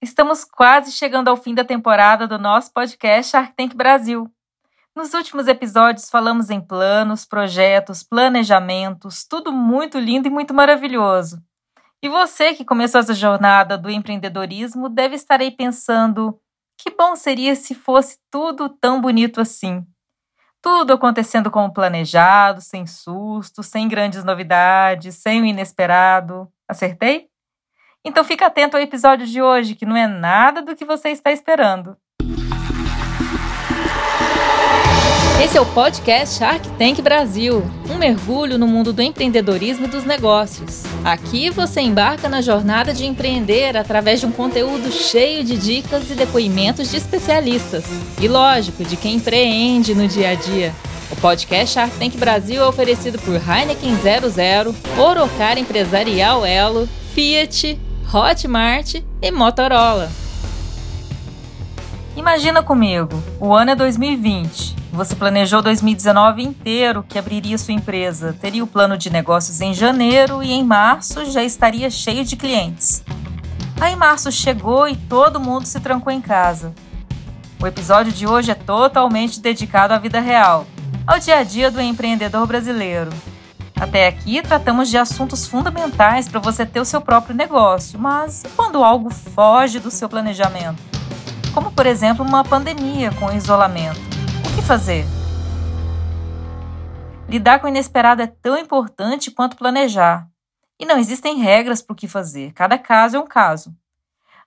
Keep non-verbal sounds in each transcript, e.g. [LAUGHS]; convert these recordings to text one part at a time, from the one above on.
Estamos quase chegando ao fim da temporada do nosso podcast Shark Tank Brasil. Nos últimos episódios falamos em planos, projetos, planejamentos, tudo muito lindo e muito maravilhoso. E você que começou essa jornada do empreendedorismo deve estar aí pensando: que bom seria se fosse tudo tão bonito assim. Tudo acontecendo como planejado, sem susto, sem grandes novidades, sem o inesperado. Acertei? Então fica atento ao episódio de hoje, que não é nada do que você está esperando. Esse é o podcast Shark Tank Brasil, um mergulho no mundo do empreendedorismo e dos negócios. Aqui você embarca na jornada de empreender através de um conteúdo cheio de dicas e depoimentos de especialistas. E lógico, de quem empreende no dia a dia. O podcast Shark Tank Brasil é oferecido por Heineken 00, Orocar Empresarial Elo, Fiat, Hotmart e Motorola. Imagina comigo, o ano é 2020. Você planejou 2019 inteiro que abriria sua empresa, teria o plano de negócios em janeiro e em março já estaria cheio de clientes. Aí março chegou e todo mundo se trancou em casa. O episódio de hoje é totalmente dedicado à vida real, ao dia a dia do empreendedor brasileiro. Até aqui tratamos de assuntos fundamentais para você ter o seu próprio negócio, mas quando algo foge do seu planejamento? Como, por exemplo, uma pandemia com isolamento que fazer? Lidar com o inesperado é tão importante quanto planejar. E não existem regras para o que fazer, cada caso é um caso.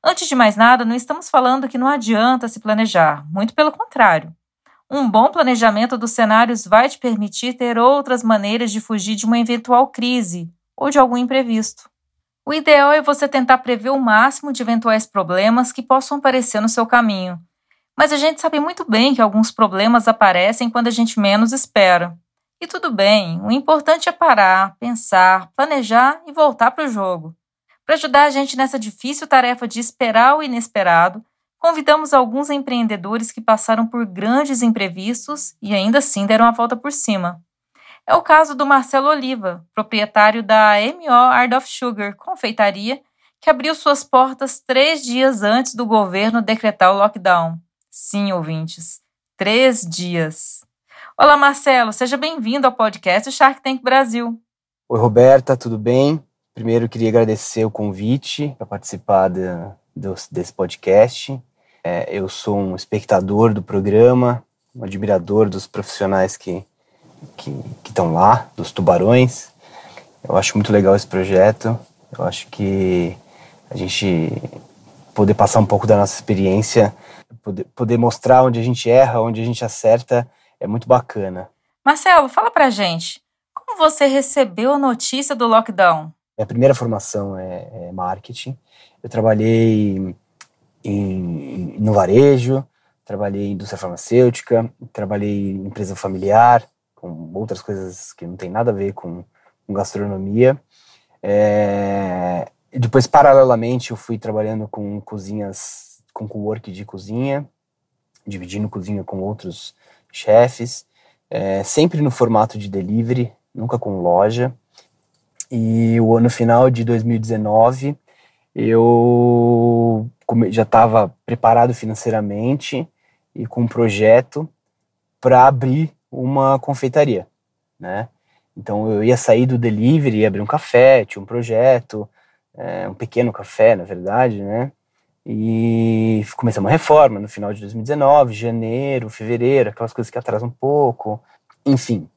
Antes de mais nada, não estamos falando que não adianta se planejar, muito pelo contrário. Um bom planejamento dos cenários vai te permitir ter outras maneiras de fugir de uma eventual crise ou de algum imprevisto. O ideal é você tentar prever o máximo de eventuais problemas que possam aparecer no seu caminho, mas a gente sabe muito bem que alguns problemas aparecem quando a gente menos espera. E tudo bem, o importante é parar, pensar, planejar e voltar para o jogo. Para ajudar a gente nessa difícil tarefa de esperar o inesperado, convidamos alguns empreendedores que passaram por grandes imprevistos e ainda assim deram a volta por cima. É o caso do Marcelo Oliva, proprietário da MO Art of Sugar, confeitaria, que abriu suas portas três dias antes do governo decretar o lockdown. Sim, ouvintes, três dias. Olá, Marcelo, seja bem-vindo ao podcast Shark Tank Brasil. Oi, Roberta, tudo bem? Primeiro, queria agradecer o convite para participar de, de, desse podcast. É, eu sou um espectador do programa, um admirador dos profissionais que que estão lá, dos tubarões. Eu acho muito legal esse projeto. Eu acho que a gente poder passar um pouco da nossa experiência poder, poder mostrar onde a gente erra, onde a gente acerta, é muito bacana. Marcelo, fala pra gente, como você recebeu a notícia do lockdown? Minha primeira formação é, é marketing. Eu trabalhei em, no varejo, trabalhei em indústria farmacêutica, trabalhei em empresa familiar, com outras coisas que não tem nada a ver com, com gastronomia. É, depois, paralelamente, eu fui trabalhando com cozinhas com co-work de cozinha, dividindo cozinha com outros chefes, é, sempre no formato de delivery, nunca com loja. E o ano final de 2019 eu já estava preparado financeiramente e com um projeto para abrir uma confeitaria, né? Então eu ia sair do delivery, ia abrir um café, tinha um projeto, é, um pequeno café, na verdade, né? E começamos a reforma no final de 2019, janeiro, fevereiro, aquelas coisas que atrasam um pouco. Enfim,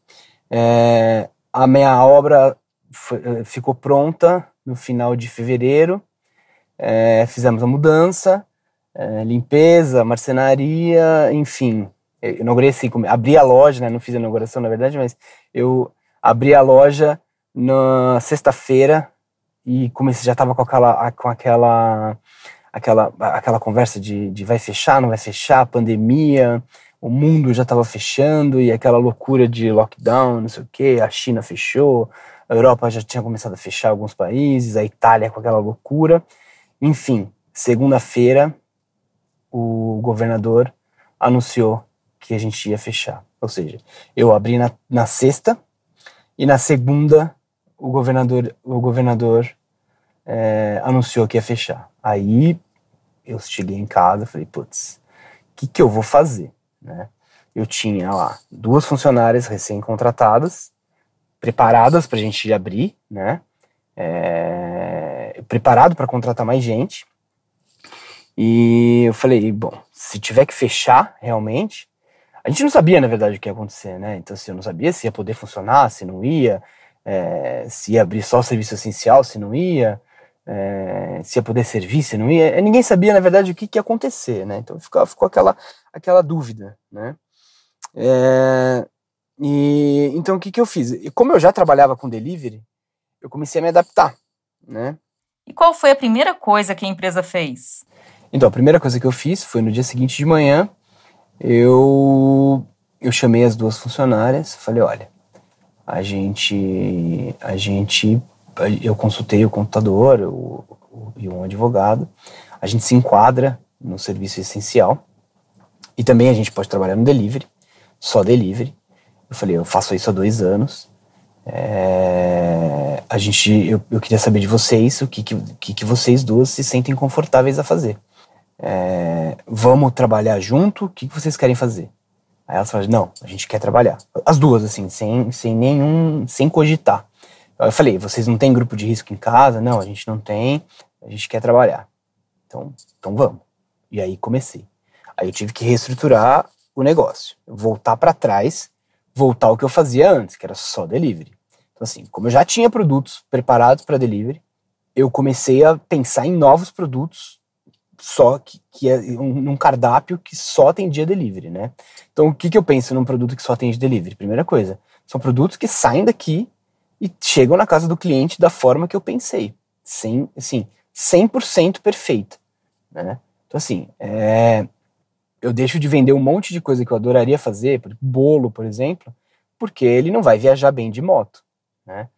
é, a minha obra foi, ficou pronta no final de fevereiro. É, fizemos a mudança, é, limpeza, marcenaria, enfim. Eu inaugurei assim, abri a loja, né, não fiz a inauguração na verdade, mas eu abri a loja na sexta-feira e comecei, já estava com aquela, com aquela aquela, aquela conversa de, de vai fechar, não vai fechar, pandemia, o mundo já estava fechando e aquela loucura de lockdown, não sei o que, a China fechou, a Europa já tinha começado a fechar alguns países, a Itália com aquela loucura. Enfim, segunda-feira o governador anunciou que a gente ia fechar. Ou seja, eu abri na, na sexta e na segunda o governador, o governador é, anunciou que ia fechar. Aí eu cheguei em casa, falei, putz, o que, que eu vou fazer, né? Eu tinha lá duas funcionárias recém-contratadas, preparadas para a gente abrir, né? É, preparado para contratar mais gente. E eu falei, bom, se tiver que fechar realmente, a gente não sabia, na verdade, o que ia acontecer, né? Então, assim, eu não sabia se ia poder funcionar, se não ia, é, se ia abrir só o serviço essencial, se não ia, é, se ia poder servir, se não ia. Ninguém sabia, na verdade, o que, que ia acontecer, né? Então ficou, ficou aquela, aquela dúvida, né? É, e, então, o que, que eu fiz? E como eu já trabalhava com delivery, eu comecei a me adaptar, né? E qual foi a primeira coisa que a empresa fez? Então, a primeira coisa que eu fiz foi no dia seguinte de manhã, eu, eu chamei as duas funcionárias, falei, olha, a gente, a gente, eu consultei o computador o, o, e um advogado, a gente se enquadra no serviço essencial e também a gente pode trabalhar no delivery, só delivery. Eu falei, eu faço isso há dois anos. É, a gente, eu, eu queria saber de vocês o que, que, que vocês duas se sentem confortáveis a fazer é, vamos trabalhar junto, o que, que vocês querem fazer? Aí elas falaram, não, a gente quer trabalhar. As duas, assim, sem, sem nenhum, sem cogitar. Eu falei, vocês não têm grupo de risco em casa? Não, a gente não tem, a gente quer trabalhar. Então, então vamos. E aí comecei. Aí eu tive que reestruturar o negócio, voltar para trás, voltar ao que eu fazia antes, que era só delivery. Então assim, como eu já tinha produtos preparados para delivery, eu comecei a pensar em novos produtos só que, que é um, um, cardápio que só atendia delivery, né? Então, o que, que eu penso num produto que só atende delivery? Primeira coisa, são produtos que saem daqui e chegam na casa do cliente da forma que eu pensei. Sem, assim, 100% perfeito, né? Então, assim, é, eu deixo de vender um monte de coisa que eu adoraria fazer, bolo, por exemplo, porque ele não vai viajar bem de moto, né?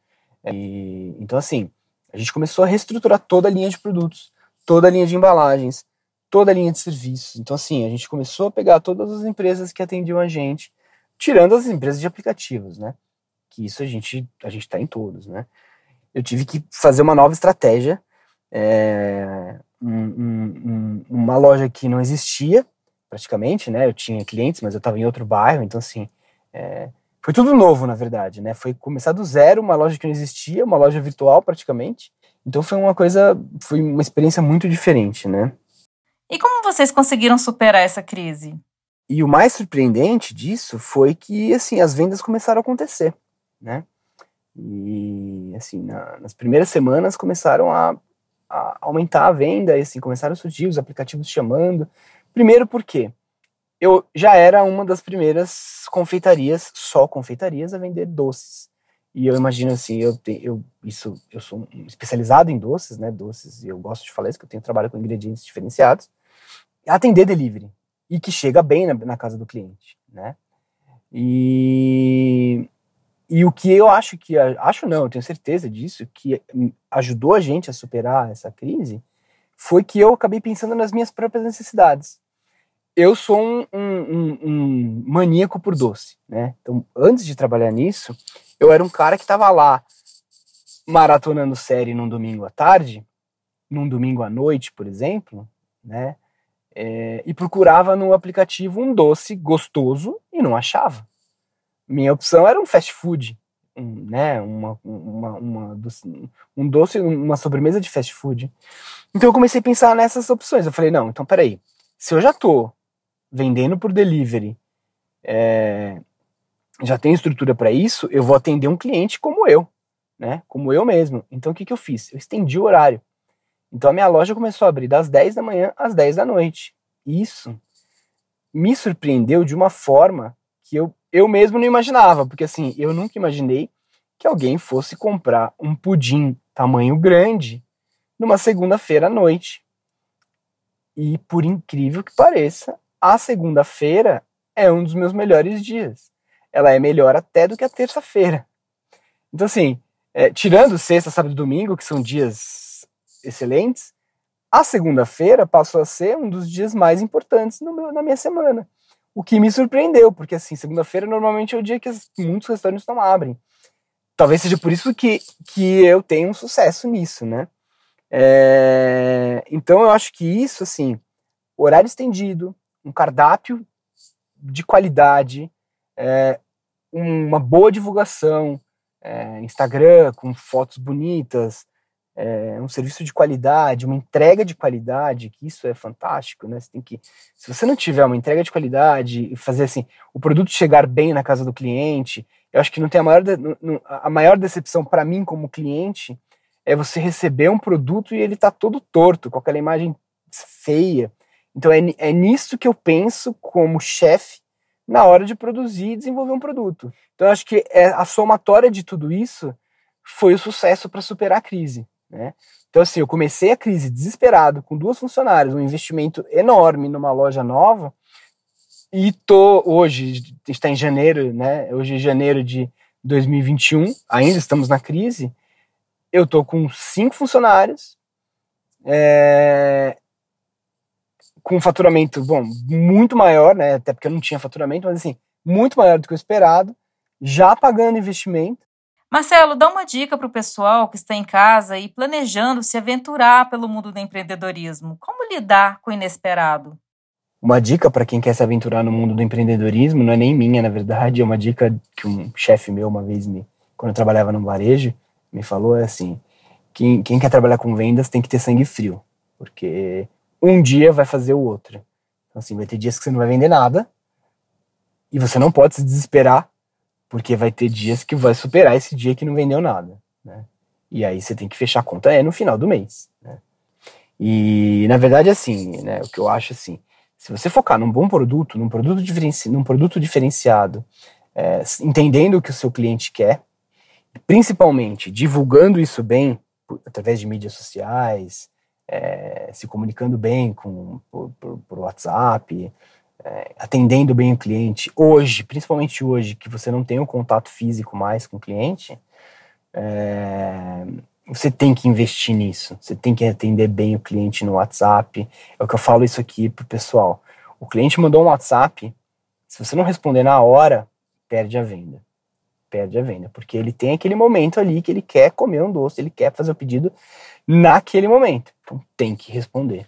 E, então, assim, a gente começou a reestruturar toda a linha de produtos toda a linha de embalagens, toda a linha de serviços. Então, assim, a gente começou a pegar todas as empresas que atendiam a gente, tirando as empresas de aplicativos, né? Que isso a gente a gente está em todos, né? Eu tive que fazer uma nova estratégia, é, um, um, uma loja que não existia praticamente, né? Eu tinha clientes, mas eu estava em outro bairro, então assim, é, foi tudo novo na verdade, né? Foi começar do zero, uma loja que não existia, uma loja virtual praticamente, então foi uma coisa, foi uma experiência muito diferente, né? E como vocês conseguiram superar essa crise? E o mais surpreendente disso foi que, assim, as vendas começaram a acontecer, né? E, assim, na, nas primeiras semanas começaram a, a, aumentar a venda, e, assim, começaram a surgir os aplicativos chamando. Primeiro porque eu já era uma das primeiras confeitarias, só confeitarias, a vender doces. E eu imagino assim, eu, te, eu, isso, eu sou especializado em doces, né? Doces, e eu gosto de falar isso, que eu tenho trabalho com ingredientes diferenciados. Atender delivery. E que chega bem na, na casa do cliente, né? E, e o que eu acho que, acho não, eu tenho certeza disso, que ajudou a gente a superar essa crise, foi que eu acabei pensando nas minhas próprias necessidades eu sou um, um, um, maníaco por doce, né? Então, antes de trabalhar nisso, eu era um cara que estava lá maratonando série num domingo à tarde, num domingo à noite, por exemplo, né? É, e procurava no aplicativo um doce gostoso e não achava. Minha opção era um fast food, um, né? Uma, uma, uma, um doce, uma sobremesa de fast food. Então eu comecei a pensar nessas opções. Eu falei, não, então peraí, se eu já tô vendendo por delivery, é, já tenho estrutura para isso, eu vou atender um cliente como eu, né? Como eu mesmo. Então o que, que eu fiz? Eu estendi o horário. Então a minha loja começou a abrir das 10 da manhã às 10 da noite. Isso me surpreendeu de uma forma que eu, eu mesmo não imaginava, porque assim, eu nunca imaginei que alguém fosse comprar um pudim tamanho grande numa segunda-feira à noite. E por incrível que pareça, a segunda-feira é um dos meus melhores dias. Ela é melhor até do que a terça-feira. Então, assim, é, tirando sexta, sábado e domingo, que são dias excelentes, a segunda-feira passou a ser um dos dias mais importantes meu, na minha semana. O que me surpreendeu, porque assim, segunda-feira normalmente é o dia que muitos restaurantes não abrem. Talvez seja por isso que, que eu tenho um sucesso nisso, né? É, então eu acho que isso, assim, horário estendido, um cardápio de qualidade, é, uma boa divulgação, é, Instagram com fotos bonitas, é, um serviço de qualidade, uma entrega de qualidade, que isso é fantástico, né? Você tem que, se você não tiver uma entrega de qualidade e fazer assim, o produto chegar bem na casa do cliente, eu acho que não tem a maior, a maior decepção para mim como cliente é você receber um produto e ele tá todo torto, com aquela imagem feia. Então é, é nisso que eu penso como chefe na hora de produzir e desenvolver um produto. Então acho que é, a somatória de tudo isso foi o sucesso para superar a crise. Né? Então, assim, eu comecei a crise desesperado, com duas funcionárias, um investimento enorme numa loja nova, e tô hoje, está em janeiro, né? Hoje é janeiro de 2021, ainda estamos na crise. Eu tô com cinco funcionários, é, com faturamento, bom, muito maior, né? Até porque eu não tinha faturamento, mas assim, muito maior do que o esperado, já pagando investimento Marcelo, dá uma dica para o pessoal que está em casa e planejando se aventurar pelo mundo do empreendedorismo. Como lidar com o inesperado? Uma dica para quem quer se aventurar no mundo do empreendedorismo, não é nem minha, na verdade, é uma dica que um chefe meu uma vez me, quando eu trabalhava no varejo, me falou é assim: quem, quem quer trabalhar com vendas tem que ter sangue frio, porque um dia vai fazer o outro. Então, assim, vai ter dias que você não vai vender nada e você não pode se desesperar porque vai ter dias que vai superar esse dia que não vendeu nada, né? E aí você tem que fechar a conta é no final do mês, né? E na verdade assim, né, o que eu acho assim, se você focar num bom produto, num produto, diferenci num produto diferenciado, é, entendendo o que o seu cliente quer, principalmente divulgando isso bem através de mídias sociais, é, se comunicando bem com por, por, por WhatsApp, é, atendendo bem o cliente, hoje, principalmente hoje, que você não tem um contato físico mais com o cliente, é, você tem que investir nisso. Você tem que atender bem o cliente no WhatsApp. É o que eu falo isso aqui pro pessoal. O cliente mandou um WhatsApp, se você não responder na hora, perde a venda. Perde a venda, porque ele tem aquele momento ali que ele quer comer um doce, ele quer fazer o pedido naquele momento. Então tem que responder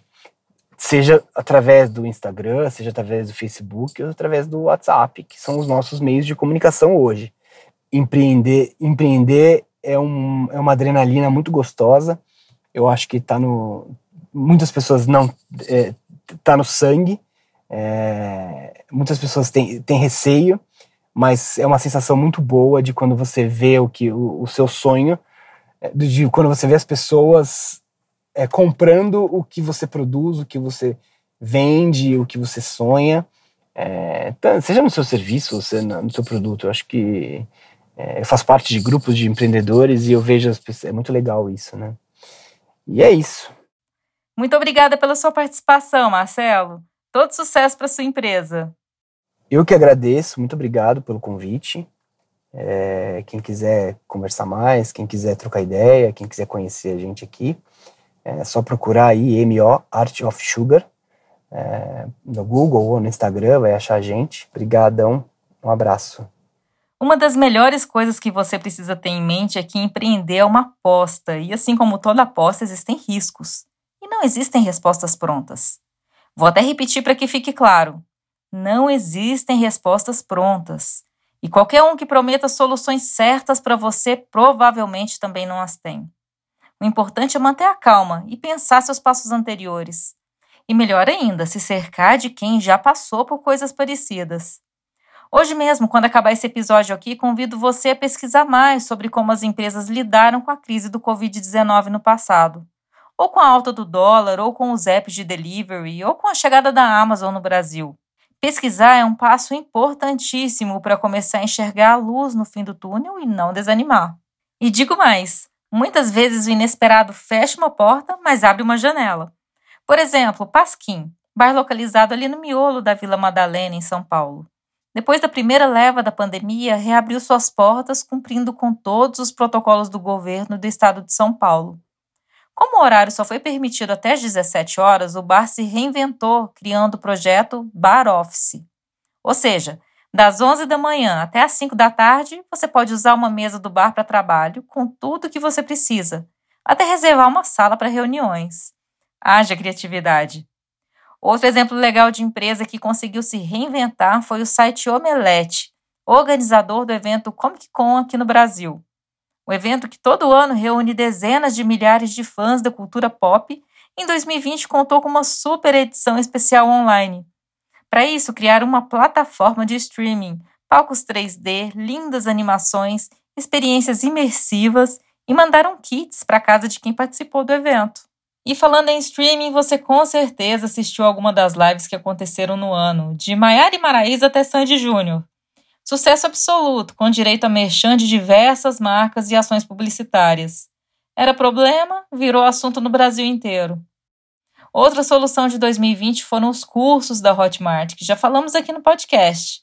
seja através do Instagram, seja através do Facebook ou através do WhatsApp, que são os nossos meios de comunicação hoje. Empreender, empreender é, um, é uma adrenalina muito gostosa. Eu acho que está no. Muitas pessoas não. É, tá no sangue. É, muitas pessoas têm, têm receio, mas é uma sensação muito boa de quando você vê o que o, o seu sonho, é, de quando você vê as pessoas é, comprando o que você produz, o que você vende, o que você sonha, é, seja no seu serviço, ou seja no seu produto. Eu acho que é, eu faço parte de grupos de empreendedores e eu vejo as pessoas, é muito legal isso, né? E é isso. Muito obrigada pela sua participação, Marcelo. Todo sucesso para sua empresa. Eu que agradeço, muito obrigado pelo convite. É, quem quiser conversar mais, quem quiser trocar ideia, quem quiser conhecer a gente aqui, é só procurar aí MO Art of Sugar é, no Google ou no Instagram, vai achar a gente. Obrigadão, um abraço. Uma das melhores coisas que você precisa ter em mente é que empreender é uma aposta, e assim como toda aposta, existem riscos. E não existem respostas prontas. Vou até repetir para que fique claro: não existem respostas prontas. E qualquer um que prometa soluções certas para você provavelmente também não as tem. O importante é manter a calma e pensar seus passos anteriores. E melhor ainda, se cercar de quem já passou por coisas parecidas. Hoje mesmo, quando acabar esse episódio aqui, convido você a pesquisar mais sobre como as empresas lidaram com a crise do Covid-19 no passado. Ou com a alta do dólar, ou com os apps de delivery, ou com a chegada da Amazon no Brasil. Pesquisar é um passo importantíssimo para começar a enxergar a luz no fim do túnel e não desanimar. E digo mais: Muitas vezes o inesperado fecha uma porta, mas abre uma janela. Por exemplo, Pasquim, bar localizado ali no miolo da Vila Madalena, em São Paulo. Depois da primeira leva da pandemia, reabriu suas portas cumprindo com todos os protocolos do governo do estado de São Paulo. Como o horário só foi permitido até às 17 horas, o bar se reinventou, criando o projeto Bar Office. Ou seja, das 11 da manhã até as 5 da tarde, você pode usar uma mesa do bar para trabalho com tudo o que você precisa, até reservar uma sala para reuniões. Haja criatividade. Outro exemplo legal de empresa que conseguiu se reinventar foi o site Omelete, organizador do evento Comic Con aqui no Brasil. O evento que todo ano reúne dezenas de milhares de fãs da cultura pop, em 2020 contou com uma super edição especial online. Para isso, criaram uma plataforma de streaming, palcos 3D, lindas animações, experiências imersivas e mandaram kits para casa de quem participou do evento. E falando em streaming, você com certeza assistiu alguma das lives que aconteceram no ano, de Maiara e Maraísa até Sandy Júnior. Sucesso absoluto, com direito a merchan de diversas marcas e ações publicitárias. Era problema, virou assunto no Brasil inteiro. Outra solução de 2020 foram os cursos da Hotmart, que já falamos aqui no podcast.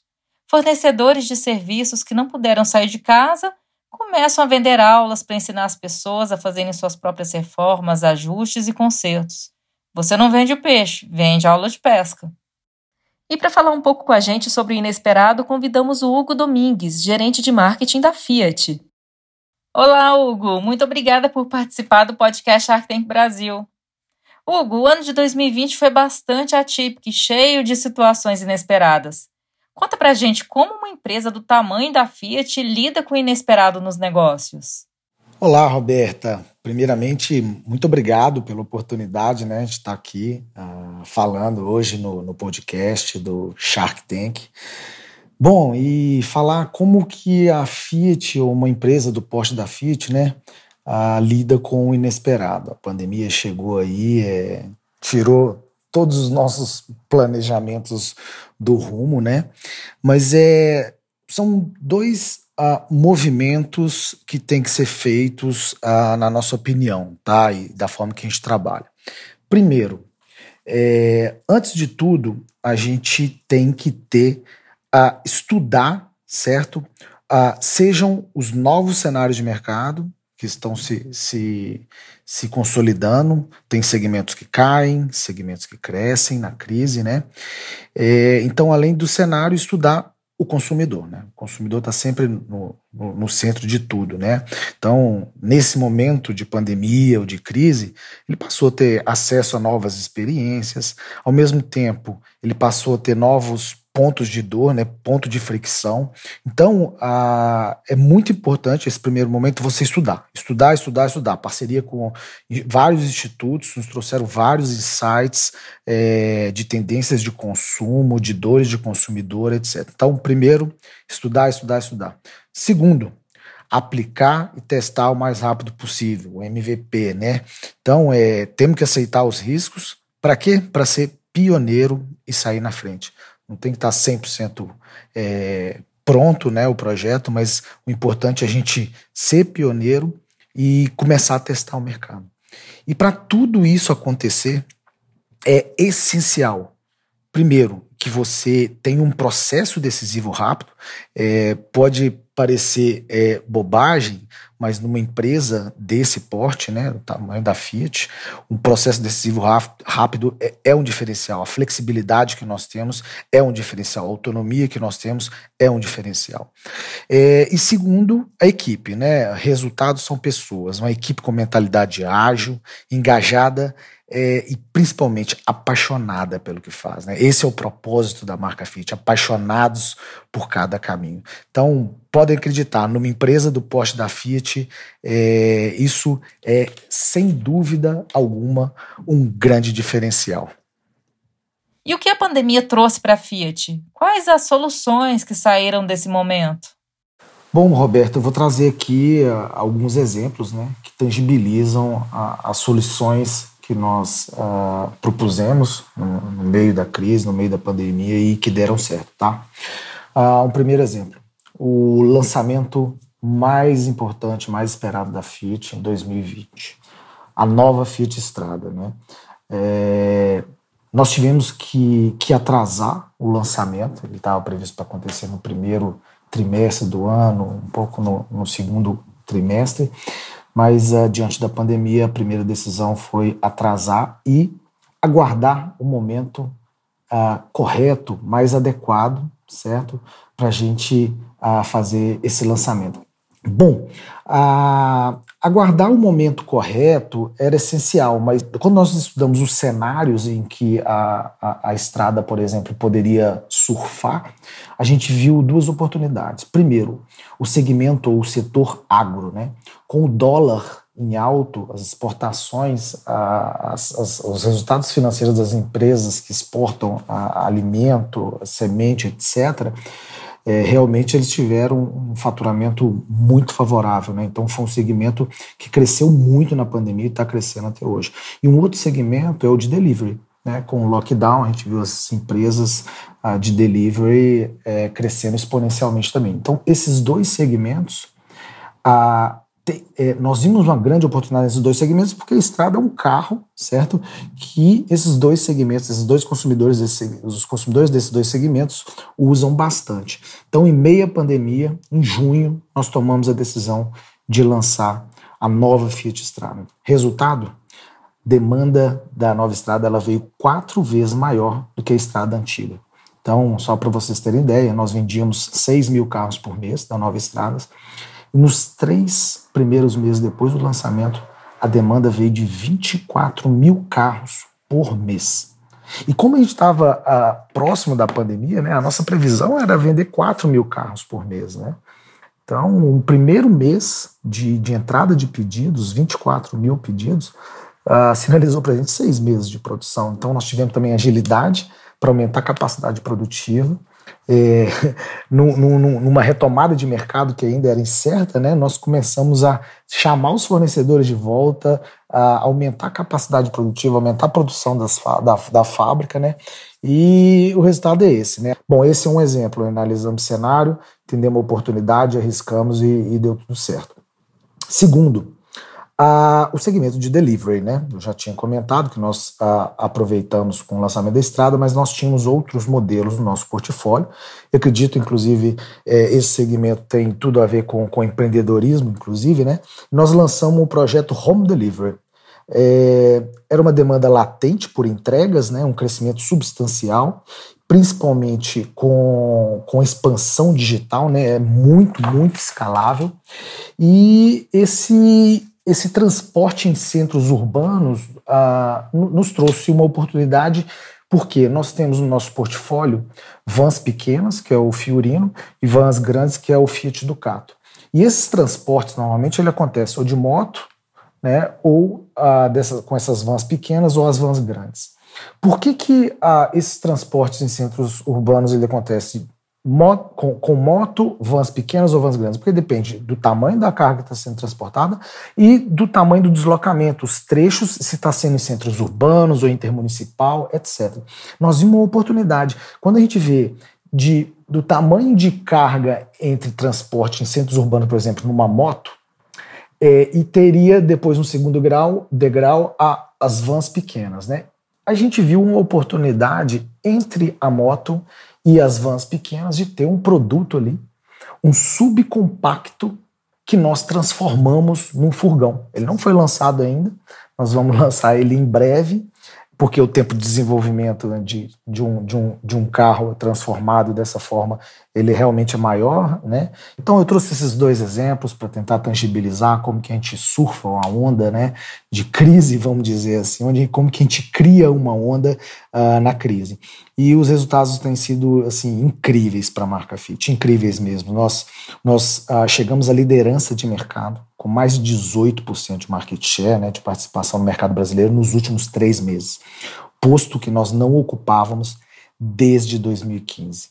Fornecedores de serviços que não puderam sair de casa começam a vender aulas para ensinar as pessoas a fazerem suas próprias reformas, ajustes e consertos. Você não vende o peixe, vende aula de pesca. E para falar um pouco com a gente sobre o inesperado, convidamos o Hugo Domingues, gerente de marketing da Fiat. Olá, Hugo. Muito obrigada por participar do podcast Shark Tank Brasil. Hugo, o ano de 2020 foi bastante atípico e cheio de situações inesperadas. Conta pra gente como uma empresa do tamanho da Fiat lida com o inesperado nos negócios. Olá, Roberta. Primeiramente, muito obrigado pela oportunidade né, de estar aqui uh, falando hoje no, no podcast do Shark Tank. Bom, e falar como que a Fiat, ou uma empresa do porte da Fiat, né, uh, lida com o inesperado. A pandemia chegou aí, é, tirou todos os nossos planejamentos do rumo, né? Mas é, são dois uh, movimentos que têm que ser feitos, uh, na nossa opinião, tá? E da forma que a gente trabalha. Primeiro, é, antes de tudo, a gente tem que ter, uh, estudar, certo? Uh, sejam os novos cenários de mercado que estão se, se, se consolidando, tem segmentos que caem, segmentos que crescem na crise, né? É, então, além do cenário, estudar o consumidor, né? O consumidor está sempre no, no, centro de tudo, né? Então, nesse momento de pandemia ou de crise, ele passou a ter acesso a novas experiências, ao mesmo tempo, ele passou a ter novos pontos de dor, né, ponto de fricção. Então, a, é muito importante esse primeiro momento você estudar, estudar, estudar, estudar. Parceria com vários institutos, nos trouxeram vários insights é, de tendências de consumo, de dores de consumidor, etc. Então, primeiro, estudar, estudar, estudar. Segundo, aplicar e testar o mais rápido possível, o MVP, né? Então, é, temos que aceitar os riscos. Para quê? Para ser pioneiro e sair na frente não tem que estar 100% é, pronto né, o projeto, mas o importante é a gente ser pioneiro e começar a testar o mercado. E para tudo isso acontecer, é essencial, primeiro, que você tenha um processo decisivo rápido. É, pode parecer é, bobagem, mas numa empresa desse porte, né, do tamanho da Fiat, um processo decisivo rápido é, é, um diferencial. A flexibilidade que nós temos é um diferencial. A autonomia que nós temos é um diferencial. É, e segundo, a equipe, né? Resultados são pessoas, uma equipe com mentalidade ágil, engajada é, e principalmente apaixonada pelo que faz. Né? Esse é o propósito da marca Fit, apaixonados por cada caminho. Então, podem acreditar, numa empresa do poste da Fiat, é, isso é, sem dúvida alguma, um grande diferencial. E o que a pandemia trouxe para a Fiat? Quais as soluções que saíram desse momento? Bom, Roberto, eu vou trazer aqui uh, alguns exemplos né, que tangibilizam as soluções que nós uh, propusemos no, no, meio da crise, no meio da pandemia e que deram certo, tá? Uh, um primeiro exemplo, o lançamento mais importante, mais esperado da Fiat em 2020, a nova Fiat Strada, né? É, nós tivemos que, que atrasar o lançamento, ele estava previsto para acontecer no primeiro trimestre do ano, um pouco no, no segundo trimestre, mas uh, diante da pandemia, a primeira decisão foi atrasar e aguardar o momento uh, correto, mais adequado, certo, para a gente uh, fazer esse lançamento. Bom, a, aguardar o momento correto era essencial, mas quando nós estudamos os cenários em que a, a, a, estrada, por exemplo, poderia surfar, a gente viu duas oportunidades. Primeiro, o segmento ou o setor agro, né? com o dólar em alto, as exportações, as, as, os resultados financeiros das empresas que exportam alimento, semente, etc., é, realmente eles tiveram um faturamento muito favorável. Né? Então foi um segmento que cresceu muito na pandemia e está crescendo até hoje. E um outro segmento é o de delivery. Né? Com o lockdown, a gente viu as empresas ah, de delivery é, crescendo exponencialmente também. Então, esses dois segmentos, ah, tem, é, nós vimos uma grande oportunidade nesses dois segmentos porque a estrada é um carro, certo? Que esses dois segmentos, esses dois consumidores, desse, os consumidores desses dois segmentos usam bastante. Então, em meia pandemia, em junho, nós tomamos a decisão de lançar a nova Fiat Strada. Resultado? Demanda da nova estrada ela veio quatro vezes maior do que a estrada antiga. Então, só para vocês terem ideia, nós vendíamos 6 mil carros por mês da nova estradas nos três primeiros meses depois do lançamento, a demanda veio de 24 mil carros por mês. E como a gente estava uh, próximo da pandemia, né, a nossa previsão era vender 4 mil carros por mês. Né? Então, o primeiro mês de, de entrada de pedidos, 24 mil pedidos, uh, sinalizou para a gente seis meses de produção. Então, nós tivemos também agilidade para aumentar a capacidade produtiva é, [LAUGHS] numa retomada de mercado que ainda era incerta, né, nós começamos a chamar os fornecedores de volta, a aumentar a capacidade produtiva, aumentar a produção das, da, da fábrica, né, e o resultado é esse. Né. Bom, esse é um exemplo, analisamos o cenário, entendemos a oportunidade, arriscamos e, e deu tudo certo. Segundo, o segmento de delivery, né? Eu já tinha comentado que nós aproveitamos com o lançamento da estrada, mas nós tínhamos outros modelos no nosso portfólio. Eu acredito, inclusive, eh, esse segmento tem tudo a ver com, com empreendedorismo, inclusive, né? Nós lançamos o projeto Home Delivery. É, era uma demanda latente por entregas, né? Um crescimento substancial principalmente com, com expansão digital, né, é muito, muito escalável. E esse esse transporte em centros urbanos ah, nos trouxe uma oportunidade, porque nós temos no nosso portfólio vans pequenas, que é o Fiorino, e vans grandes, que é o Fiat Ducato. E esses transportes, normalmente, ele acontece ou de moto, né, ou ah, com essas vans pequenas ou as vans grandes. Por que, que ah, esses transportes em centros urbanos ele acontece Com, com, moto, vans pequenas ou vans grandes, porque depende do tamanho da carga que está sendo transportada e do tamanho do deslocamento, os trechos, se está sendo em centros urbanos ou intermunicipal, etc. Nós vimos uma oportunidade. Quando a gente vê de, do tamanho de carga entre transporte em centros urbanos, por exemplo, numa moto, é, e teria depois um segundo grau, degrau a, as vans pequenas, né? A gente viu uma oportunidade entre a moto e as vans pequenas de ter um produto ali, um subcompacto que nós transformamos num furgão. Ele não foi lançado ainda, nós vamos [LAUGHS] lançar ele em breve porque o tempo de desenvolvimento né, de, de, um, de, um, de um carro transformado dessa forma ele realmente é maior, né? Então eu trouxe esses dois exemplos para tentar tangibilizar como que a gente surfa uma onda, né, de crise, vamos dizer assim, onde como que a gente cria uma onda uh, na crise. E os resultados têm sido assim incríveis para a marca Fit, incríveis mesmo. Nós nós uh, chegamos à liderança de mercado com mais de 18% de market share, né, de participação no mercado brasileiro nos últimos três meses, posto que nós não ocupávamos desde 2015.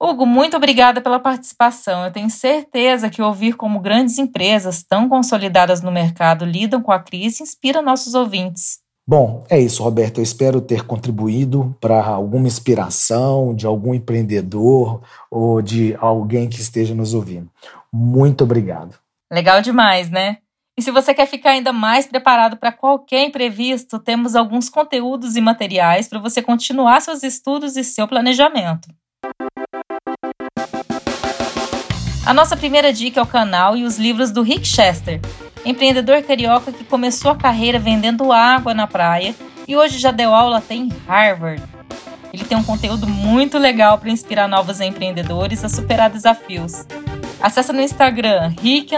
Hugo, muito obrigada pela participação. Eu tenho certeza que ouvir como grandes empresas tão consolidadas no mercado lidam com a crise inspira nossos ouvintes. Bom, é isso, Roberto. Eu espero ter contribuído para alguma inspiração de algum empreendedor ou de alguém que esteja nos ouvindo. Muito obrigado. Legal demais, né? E se você quer ficar ainda mais preparado para qualquer imprevisto, temos alguns conteúdos e materiais para você continuar seus estudos e seu planejamento. A nossa primeira dica é o canal e os livros do Rick Chester, empreendedor carioca que começou a carreira vendendo água na praia e hoje já deu aula até em Harvard. Ele tem um conteúdo muito legal para inspirar novos empreendedores a superar desafios. Acesse no Instagram Rick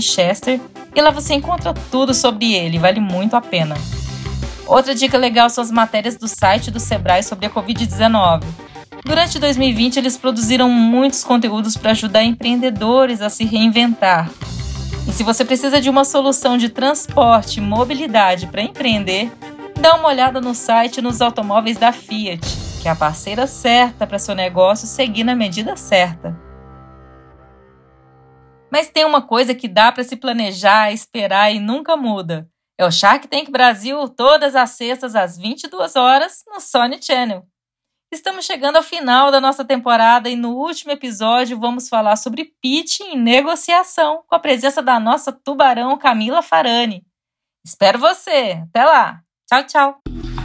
Chester e lá você encontra tudo sobre ele, vale muito a pena. Outra dica legal são as matérias do site do Sebrae sobre a Covid-19. Durante 2020, eles produziram muitos conteúdos para ajudar empreendedores a se reinventar. E se você precisa de uma solução de transporte e mobilidade para empreender, dá uma olhada no site nos automóveis da Fiat, que é a parceira certa para seu negócio seguir na medida certa. Mas tem uma coisa que dá para se planejar, esperar e nunca muda. É o Shark Tank Brasil todas as sextas às 22 horas no Sony Channel. Estamos chegando ao final da nossa temporada e no último episódio vamos falar sobre pitching e negociação com a presença da nossa tubarão Camila Farani. Espero você. Até lá. Tchau, tchau.